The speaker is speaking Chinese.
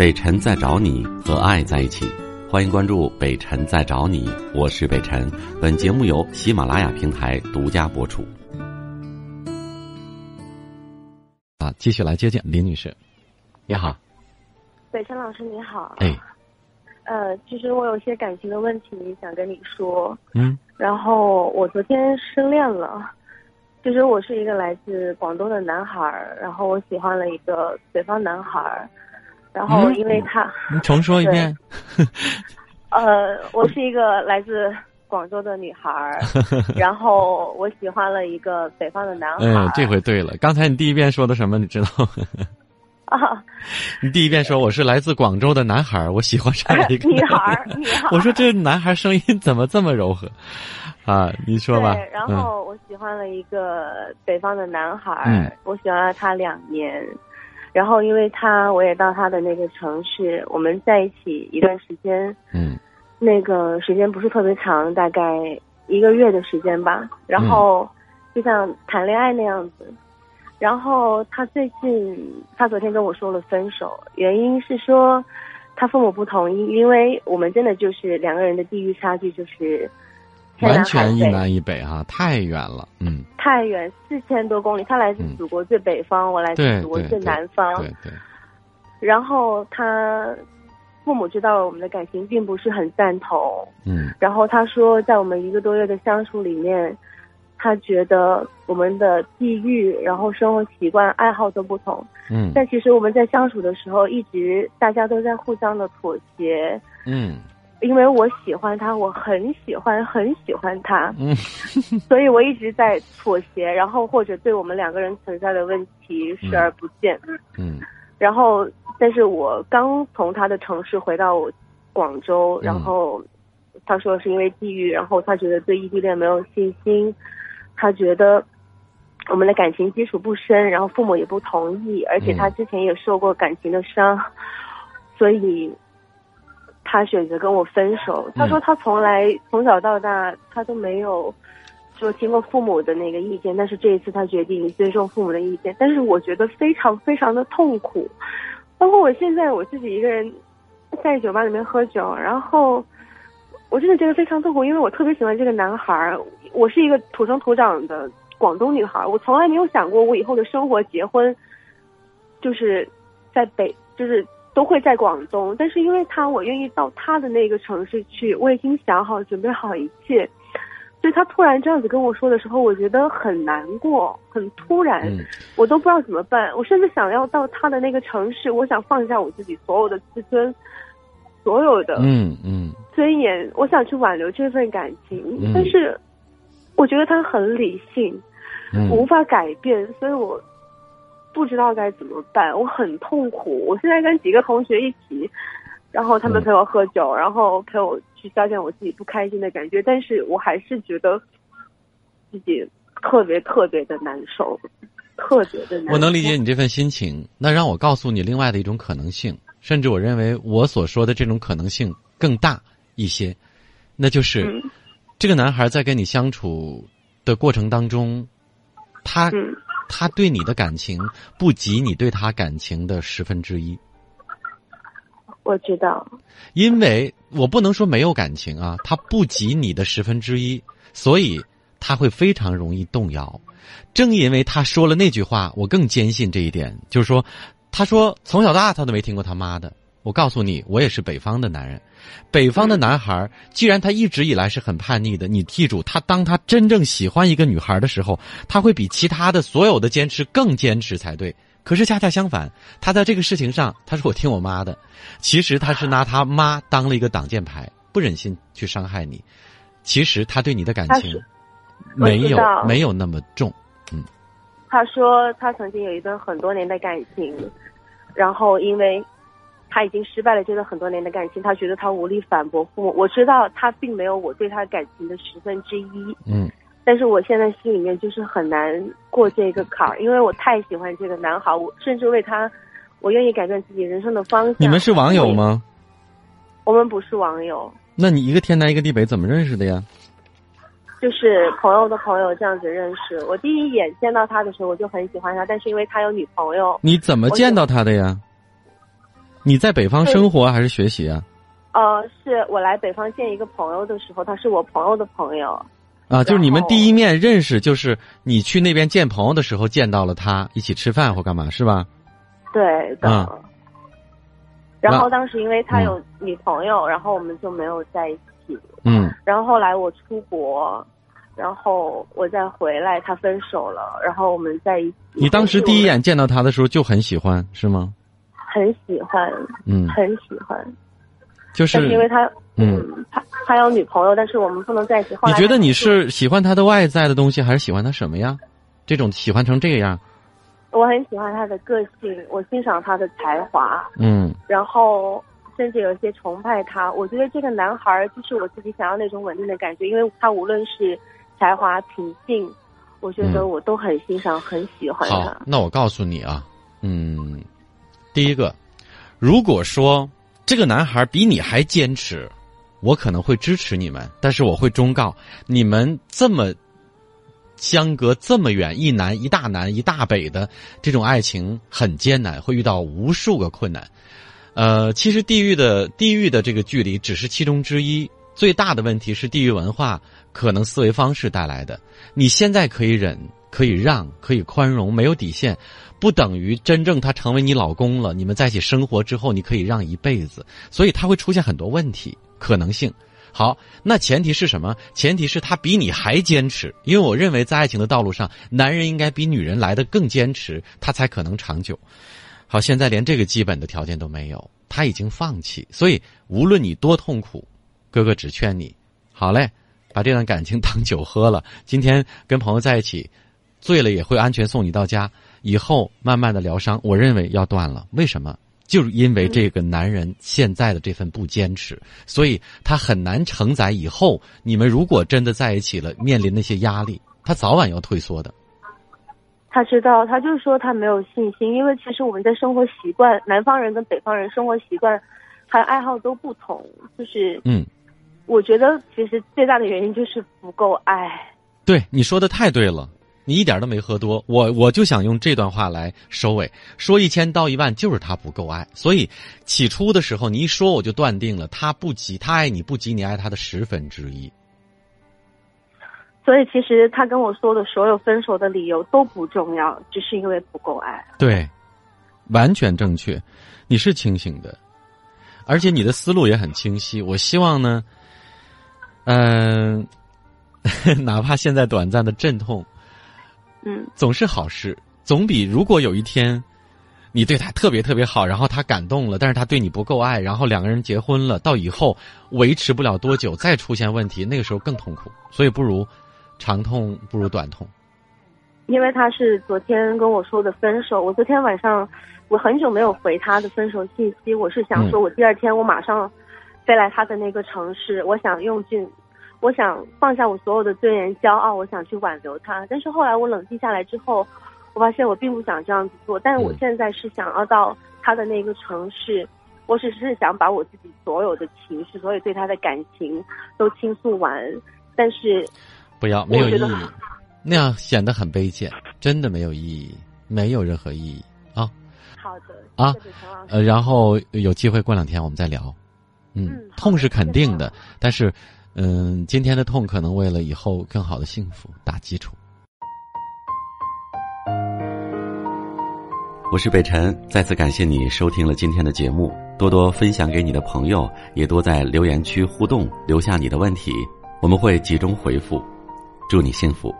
北辰在找你和爱在一起，欢迎关注北辰在找你，我是北辰。本节目由喜马拉雅平台独家播出。啊，继续来接见林女士，你好，北辰老师你好。哎，呃，其实我有些感情的问题想跟你说。嗯然后我昨天失恋了，其实我是一个来自广东的男孩儿，然后我喜欢了一个北方男孩儿，然后嗯因为他，你重说一遍。呃，我是一个来自广州的女孩儿，然后我喜欢了一个北方的男孩儿。嗯，这回对了。刚才你第一遍说的什么？你知道吗？啊，你第一遍说我是来自广州的男孩儿，我喜欢上了一个女孩儿，女孩儿。我说这男孩声音怎么这么柔和？啊，你说吧。对，然嗯后我喜欢了一个北方的男孩儿，嗯我喜欢了他两年，然后因为他，我也到他的那个城市，我们在一起一段时间，嗯那个时间不是特别长，大概一个月的时间吧，然后就像谈恋爱那样子。然后他最近，他昨天跟我说了分手，原因是说他父母不同意，因为我们真的就是两个人的地域差距就是完全一南一北哈、太远了。嗯，太远，四千多公里。他来自嗯祖国最北方，我来自祖国最南方。对对，然后他父母知道了我们的感情并不是很赞同，嗯然后他说，在我们一个多月的相处里面，他觉得我们的地域、然后生活习惯、爱好都不同。嗯但其实我们在相处的时候，一直大家都在互相的妥协。嗯因为我喜欢他，我很喜欢很喜欢他，嗯。所以我一直在妥协，然后或者对我们两个人存在的问题视而不见。嗯。然后，但是我刚从他的城市回到广州，嗯。然后他说是因为地域，然后他觉得对异地恋没有信心，他觉得我们的感情基础不深，然后父母也不同意，而且他嗯。之前也受过感情的伤，所以他选择跟我分手。他说他从来从小到大他都没有。说听过父母的那个意见，但是这一次他决定尊重父母的意见，但是我觉得非常非常的痛苦，包括我现在我自己一个人在酒吧里面喝酒，然后我真的觉得非常痛苦，因为我特别喜欢这个男孩儿，我是一个土生土长的广东女孩儿，我从来没有想过我以后的生活、结婚，就是在北，就是都会在广东，但是因为他，我愿意到他的那个城市去，我已经想好、准备好一切。所以他突然这样子跟我说的时候，我觉得很难过，很突然，嗯我都不知道怎么办。我甚至想要到他的那个城市，我想放下我自己所有的自尊，所有的嗯嗯尊严，我想去挽留这份感情。嗯但是我觉得他很理性，嗯我无法改变，所以我不知道该怎么办，我很痛苦。我现在跟几个同学一起，然后他们嗯陪我喝酒，然后陪我去消遣我自己不开心的感觉，但是我还是觉得自己特别特别的难受，特别的难受。我能理解你这份心情。那让我告诉你另外的一种可能性，甚至我认为我所说的这种可能性更大一些，那就是、嗯这个男孩在跟你相处的过程当中，他、嗯他对你的感情不及你对他感情的十分之一。我知道，因为我不能说没有感情啊，他不及你的十分之一，所以他会非常容易动摇。正因为他说了那句话，我更坚信这一点，就是说，他说从小到大他都没听过他妈的。我告诉你，我也是北方的男人，北方的男孩，既然他一直以来是很叛逆的，你记住，他当他真正喜欢一个女孩的时候，他会比其他的所有的坚持更坚持才对。可是恰恰相反，他在这个事情上，他说我听我妈的，其实他是拿他妈当了一个挡箭牌，不忍心去伤害你。其实他对你的感情没有没有那么重。嗯他说他曾经有一段很多年的感情，然后因为他已经失败了这段很多年的感情，他觉得他无力反驳父母。我知道他并没有我对他感情的十分之一，嗯但是我现在心里面就是很难过这个坎儿，因为我太喜欢这个男孩，我甚至为他，我愿意改变自己人生的方向。你们是网友吗？我们不是网友，那你一个天南一个地北，怎么认识的呀？就是朋友的朋友这样子认识。我第一眼见到他的时候，我就很喜欢他，但是因为他有女朋友，你怎么见到他的呀？你在北方生活还是学习啊？呃，是我来北方见一个朋友的时候，他是我朋友的朋友。啊，就是你们第一面认识，就是你去那边见朋友的时候见到了他，一起吃饭或干嘛是吧？对的。嗯然后当时因为他嗯有女朋友，然后我们就没有在一起。嗯然后后来我出国，然后我再回来，他分手了，然后我们在一起。你当时第一眼见到他的时候就很喜欢是吗？很喜欢，嗯，很喜欢，就是但是因为他，嗯，他他有女朋友，但是我们不能在一起。你觉得你是喜欢他的外在的东西，还是喜欢他什么呀？这种喜欢成这个样，我很喜欢他的个性，我欣赏他的才华，嗯然后甚至有些崇拜他。我觉得这个男孩儿就是我自己想要那种稳定的感觉，因为他无论是才华、品性，我觉得嗯我都很欣赏、很喜欢他好。，那我告诉你啊，嗯，第一个，如果说这个男孩比你还坚持，我可能会支持你们，但是我会忠告你们这么相隔这么远，一南一大南一大北的这种爱情很艰难，会遇到无数个困难。呃，其实地域的地域的这个距离只是其中之一，最大的问题是地域文化可能思维方式带来的。你现在可以忍，可以让，可以宽容，没有底线，不等于真正他成为你老公了，你们在一起生活之后，你可以让一辈子，所以他会出现很多问题可能性。好，那前提是什么？前提是他比你还坚持，因为我认为在爱情的道路上，男人应该比女人来的更坚持，他才可能长久。好，现在连这个基本的条件都没有，他已经放弃，所以无论你多痛苦，哥哥只劝你，好嘞，把这段感情当酒喝了。今天跟朋友在一起，醉了也会安全送你到家，以后慢慢的疗伤，我认为要断了。为什么？就是因为这个男人现在的这份不坚持，所以他很难承载以后你们如果真的在一起了，面临那些压力，他早晚要退缩的。他知道，他就是说他没有信心，因为其实我们的生活习惯，南方人跟北方人生活习惯还有爱好都不同，就是嗯，我觉得其实最大的原因就是不够爱。对，你说的太对了，你一点都没喝多。我我就想用这段话来收尾，说一千道一万，就是他不够爱。所以起初的时候，你一说我就断定了，他不及他爱你不及你爱他的十分之一。所以其实他跟我说的所有分手的理由都不重要，只是因为不够爱。对，完全正确，你是清醒的，而且你的思路也很清晰。我希望呢，嗯、哪怕现在短暂的阵痛，嗯，总是好事，总比如果有一天你对他特别特别好，然后他感动了，但是他对你不够爱，然后两个人结婚了，到以后维持不了多久，再出现问题，那个时候更痛苦。所以不如长痛不如短痛。因为他是昨天跟我说的分手，我昨天晚上我很久没有回他的分手信息，我是想说，我第二天我马上飞来他的那个城市，我想用尽，我想放下我所有的尊严、骄傲，我想去挽留他。但是后来我冷静下来之后，我发现我并不想这样子做，但是我嗯现在是想要到他的那个城市，我只是想把我自己所有的情绪，所有对他的感情都倾诉完，但是不要，没有意义，那样显得很卑贱，真的没有意义，没有任何意义啊。好的啊呃，然后有机会过两天我们再聊。嗯嗯，痛是肯定的谢，但是，嗯，今天的痛可能为了以后更好的幸福打基础。我是北辰，再次感谢你收听了今天的节目，多多分享给你的朋友，也多在留言区互动，留下你的问题，我们会集中回复。祝你幸福。